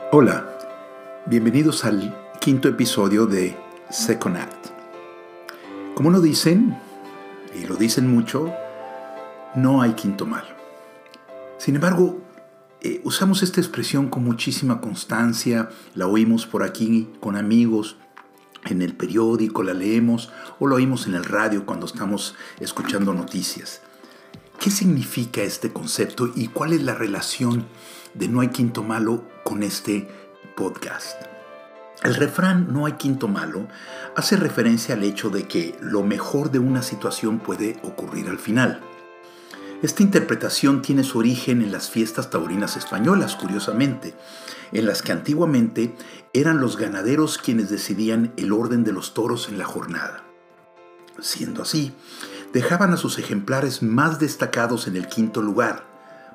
Hola, bienvenidos al quinto episodio de Second Act. Como lo dicen, y lo dicen mucho, no hay quinto malo. Sin embargo, eh, usamos esta expresión con muchísima constancia, la oímos por aquí con amigos, en el periódico la leemos o lo oímos en el radio cuando estamos escuchando noticias. ¿Qué significa este concepto y cuál es la relación de No hay quinto malo con este podcast? El refrán No hay quinto malo hace referencia al hecho de que lo mejor de una situación puede ocurrir al final. Esta interpretación tiene su origen en las fiestas taurinas españolas, curiosamente, en las que antiguamente eran los ganaderos quienes decidían el orden de los toros en la jornada. Siendo así, dejaban a sus ejemplares más destacados en el quinto lugar,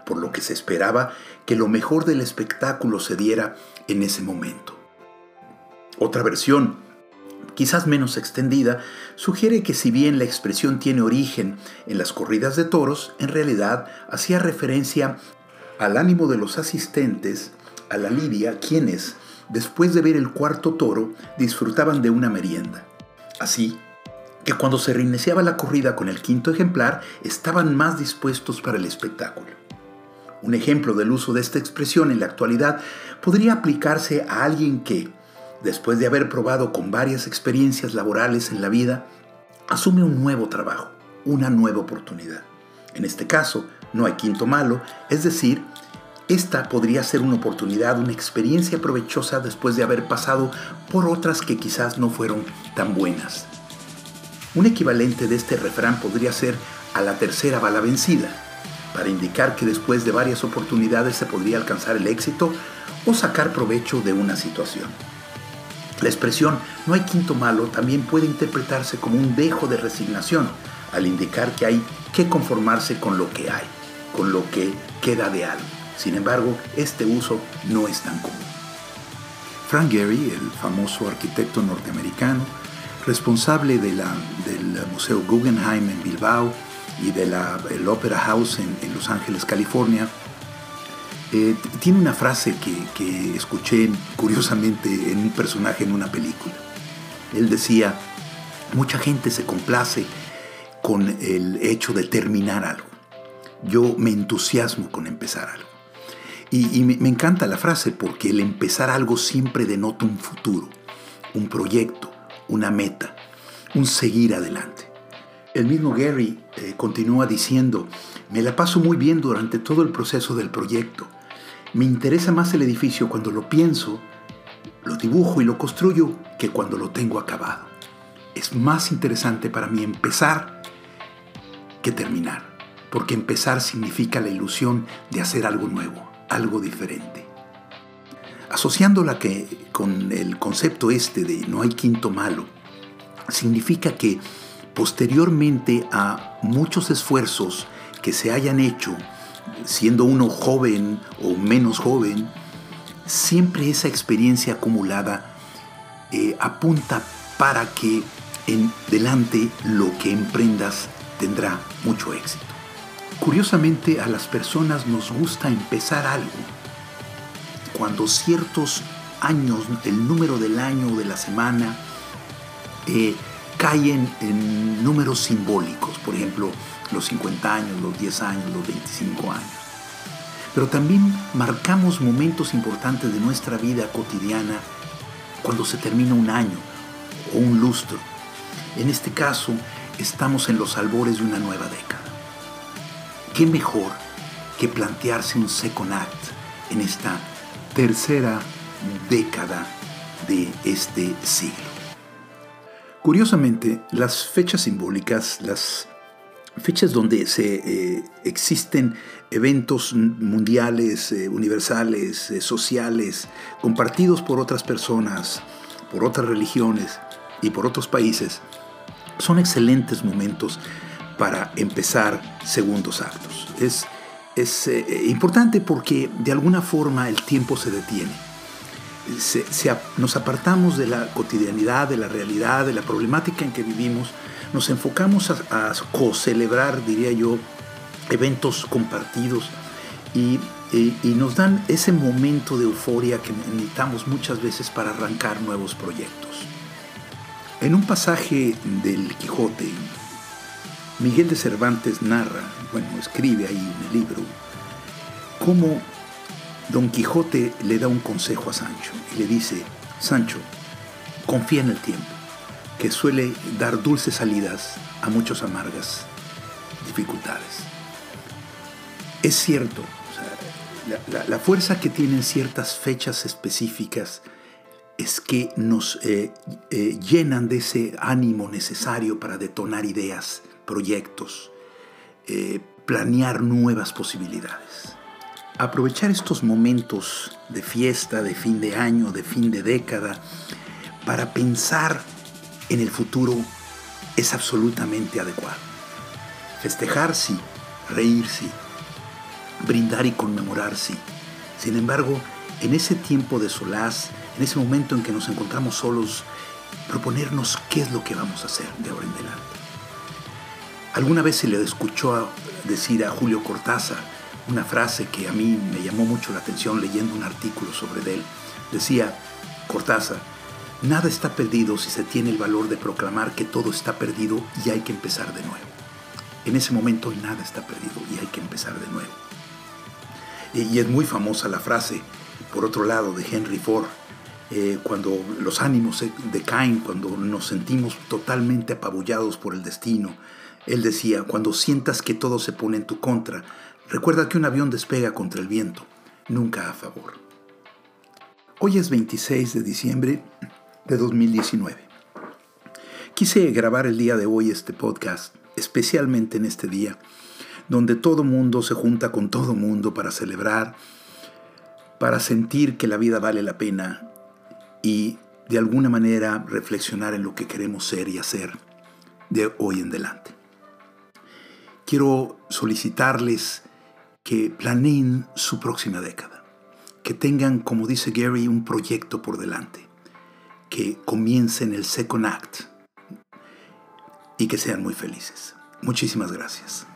por lo que se esperaba que lo mejor del espectáculo se diera en ese momento. Otra versión, quizás menos extendida, sugiere que si bien la expresión tiene origen en las corridas de toros, en realidad hacía referencia al ánimo de los asistentes a la lidia, quienes, después de ver el cuarto toro, disfrutaban de una merienda. Así que cuando se reiniciaba la corrida con el quinto ejemplar, estaban más dispuestos para el espectáculo. Un ejemplo del uso de esta expresión en la actualidad podría aplicarse a alguien que, después de haber probado con varias experiencias laborales en la vida, asume un nuevo trabajo, una nueva oportunidad. En este caso, no hay quinto malo, es decir, esta podría ser una oportunidad, una experiencia provechosa después de haber pasado por otras que quizás no fueron tan buenas. Un equivalente de este refrán podría ser a la tercera bala vencida, para indicar que después de varias oportunidades se podría alcanzar el éxito o sacar provecho de una situación. La expresión no hay quinto malo también puede interpretarse como un dejo de resignación, al indicar que hay que conformarse con lo que hay, con lo que queda de algo. Sin embargo, este uso no es tan común. Frank Gehry, el famoso arquitecto norteamericano, responsable del Museo Guggenheim en Bilbao y del Opera House en Los Ángeles, California, eh, tiene una frase que, escuché curiosamente en un personaje en una película. Él decía, mucha gente se complace con el hecho de terminar algo. Yo me entusiasmo con empezar algo. Y, me, encanta la frase porque el empezar algo siempre denota un futuro, un proyecto, una meta, un seguir adelante. El mismo Gary eh, continúa diciendo, me la paso muy bien durante todo el proceso del proyecto. Me interesa más el edificio cuando lo pienso, lo dibujo y lo construyo que cuando lo tengo acabado. Es más interesante para mí empezar que terminar, porque empezar significa la ilusión de hacer algo nuevo, algo diferente. Asociándola que, con el concepto este de no hay quinto malo, significa que posteriormente a muchos esfuerzos que se hayan hecho siendo uno joven o menos joven, siempre esa experiencia acumulada eh, apunta para que en delante lo que emprendas tendrá mucho éxito. Curiosamente a las personas nos gusta empezar algo. Cuando ciertos años, el número del año o de la semana, eh, caen en números simbólicos. Por ejemplo, los 50 años, los 10 años, los 25 años. Pero también marcamos momentos importantes de nuestra vida cotidiana cuando se termina un año o un lustro. En este caso, estamos en los albores de una nueva década. ¿Qué mejor que plantearse un second act en esta tercera década de este siglo? Curiosamente, las fechas simbólicas, las fechas donde se eh, existen eventos mundiales, eh, universales, eh, sociales, compartidos por otras personas, por otras religiones y por otros países, son excelentes momentos para empezar segundos actos. Es, es importante porque de alguna forma el tiempo se detiene. nos apartamos de la cotidianidad, de la realidad, de la problemática en que vivimos nos enfocamos a, co-celebrar, diría yo, eventos compartidos y y nos dan ese momento de euforia que necesitamos muchas veces para arrancar nuevos proyectos. En un pasaje del Quijote, Miguel de Cervantes narra, bueno, escribe ahí en el libro, cómo Don Quijote le da un consejo a Sancho y le dice, Sancho, confía en el tiempo, que suele dar dulces salidas a muchas amargas dificultades. Es cierto, la, fuerza que tienen ciertas fechas específicas es que nos eh, eh, llenan de ese ánimo necesario para detonar ideas, proyectos, eh, planear nuevas posibilidades. Aprovechar estos momentos de fiesta, de fin de año, de fin de década, para pensar en el futuro es absolutamente adecuado. Festejar sí, reír sí, brindar y conmemorar sí. Sin embargo, en ese tiempo de solaz, en ese momento en que nos encontramos solos, proponernos qué es lo que vamos a hacer de ahora en adelante. Alguna vez se le escuchó decir a Julio Cortázar una frase que a mí me llamó mucho la atención leyendo un artículo sobre él. Decía, Cortázar, nada está perdido si se tiene el valor de proclamar que todo está perdido y hay que empezar de nuevo. En ese momento nada está perdido y hay que empezar de nuevo. Y es muy famosa la frase, por otro lado, de Henry Ford, eh, cuando los ánimos decaen, cuando nos sentimos totalmente apabullados por el destino. Él decía, cuando sientas que todo se pone en tu contra, recuerda que un avión despega contra el viento, nunca a favor. Hoy es 26 de diciembre de 2019. Quise grabar el día de hoy este podcast, especialmente en este día, donde todo mundo se junta con todo mundo para celebrar, para sentir que la vida vale la pena y de alguna manera reflexionar en lo que queremos ser y hacer de hoy en adelante. Quiero solicitarles que planeen su próxima década, que tengan, como dice Gary, un proyecto por delante, que comiencen el second act y que sean muy felices. Muchísimas gracias.